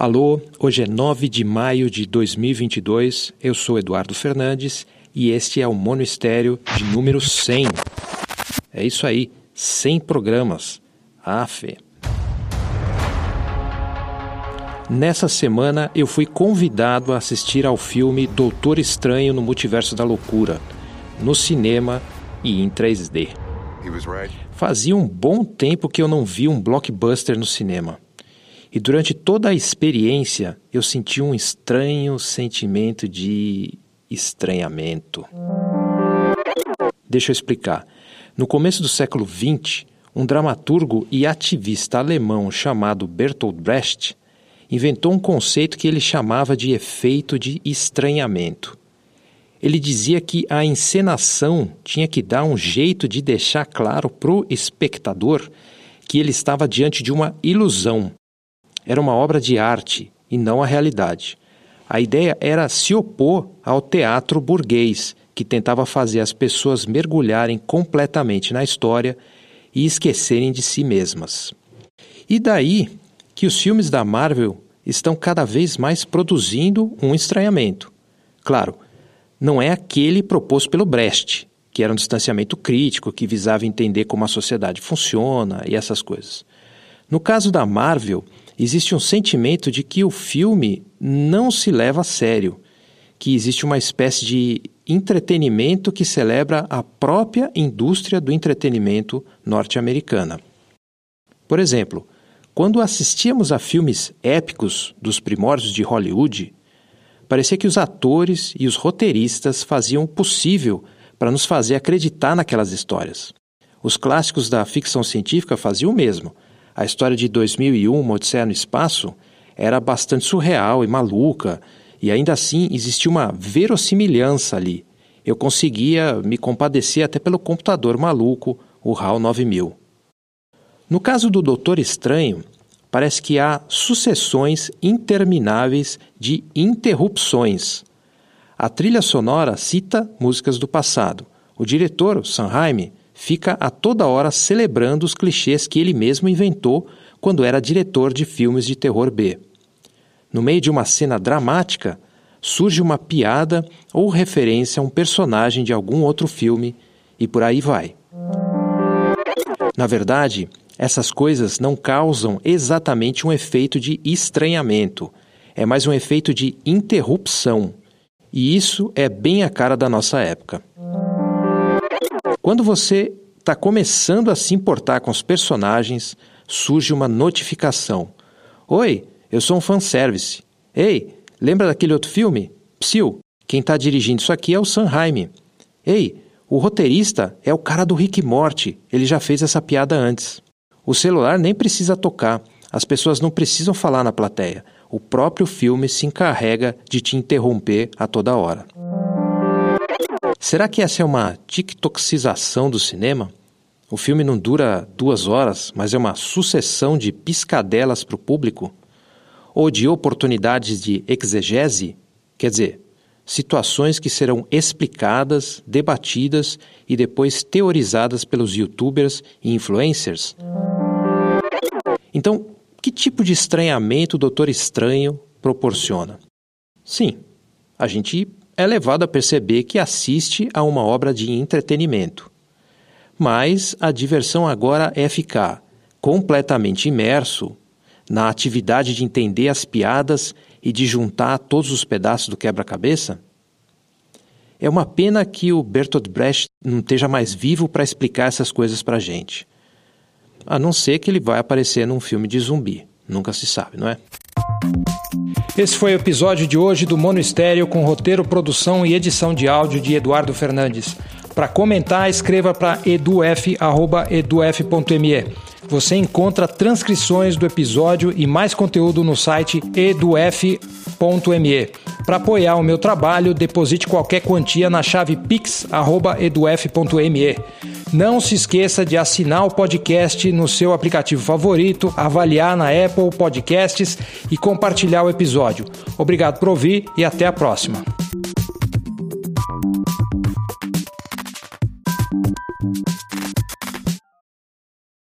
Alô, hoje é 9 de maio de 2022. Eu sou Eduardo Fernandes e este é o Mono Estéreo de número 100. É isso aí, 100 programas. Fé. Nessa semana eu fui convidado a assistir ao filme Doutor Estranho no Multiverso da Loucura, no cinema e em 3D. Fazia um bom tempo que eu não vi um blockbuster no cinema. E durante toda a experiência, eu senti um estranho sentimento de estranhamento. Deixa eu explicar. No começo do século XX, um dramaturgo e ativista alemão chamado Bertolt Brecht inventou um conceito que ele chamava de efeito de estranhamento. Ele dizia que a encenação tinha que dar um jeito de deixar claro para o espectador que ele estava diante de uma ilusão, era uma obra de arte e não a realidade. A ideia era se opor ao teatro burguês, que tentava fazer as pessoas mergulharem completamente na história e esquecerem de si mesmas. E daí que os filmes da Marvel estão cada vez mais produzindo um estranhamento. Claro, não é aquele proposto pelo Brecht, que era um distanciamento crítico que visava entender como a sociedade funciona e essas coisas. No caso da Marvel, existe um sentimento de que o filme não se leva a sério, que existe uma espécie de entretenimento que celebra a própria indústria do entretenimento norte-americana. Por exemplo, quando assistíamos a filmes épicos dos primórdios de Hollywood, parecia que os atores e os roteiristas faziam o possível para nos fazer acreditar naquelas histórias. Os clássicos da ficção científica faziam o mesmo a história de 2001, Uma Odisseia no Espaço, era bastante surreal e maluca, e ainda assim existia uma verossimilhança ali. Eu conseguia me compadecer até pelo computador maluco, o HAL 9000. No caso do Doutor Estranho, parece que há sucessões intermináveis de interrupções. A trilha sonora cita músicas do passado. O diretor, Sanheim, fica a toda hora celebrando os clichês que ele mesmo inventou quando era diretor de filmes de terror B. No meio de uma cena dramática, surge uma piada ou referência a um personagem de algum outro filme e por aí vai. Na verdade, essas coisas não causam exatamente um efeito de estranhamento, é mais um efeito de interrupção. E isso é bem a cara da nossa época. Quando você está começando a se importar com os personagens, surge uma notificação. Oi, eu sou um fanservice. Ei, lembra daquele outro filme? Psil, quem está dirigindo isso aqui é o Sanheim. Ei, o roteirista é o cara do Rick Morty, ele já fez essa piada antes. O celular nem precisa tocar, as pessoas não precisam falar na plateia. O próprio filme se encarrega de te interromper a toda hora. Será que essa é uma tiktoxização do cinema? O filme não dura duas horas, mas é uma sucessão de piscadelas para o público? Ou de oportunidades de exegese? Quer dizer, situações que serão explicadas, debatidas e depois teorizadas pelos youtubers e influencers? Então, que tipo de estranhamento o Doutor Estranho proporciona? Sim, a gente é levado a perceber que assiste a uma obra de entretenimento. Mas a diversão agora é ficar completamente imerso na atividade de entender as piadas e de juntar todos os pedaços do quebra-cabeça? É uma pena que o Bertolt Brecht não esteja mais vivo para explicar essas coisas para a gente. A não ser que ele vai aparecer num filme de zumbi. Nunca se sabe, não é? Esse foi o episódio de hoje do Mono Estéreo com roteiro, produção e edição de áudio de Eduardo Fernandes. Para comentar, escreva para eduf.eduf.me. Você encontra transcrições do episódio e mais conteúdo no site eduf.me. Para apoiar o meu trabalho, deposite qualquer quantia na chave pix.eduf.me. Não se esqueça de assinar o podcast no seu aplicativo favorito, avaliar na Apple Podcasts e compartilhar o episódio. Obrigado por ouvir e até a próxima.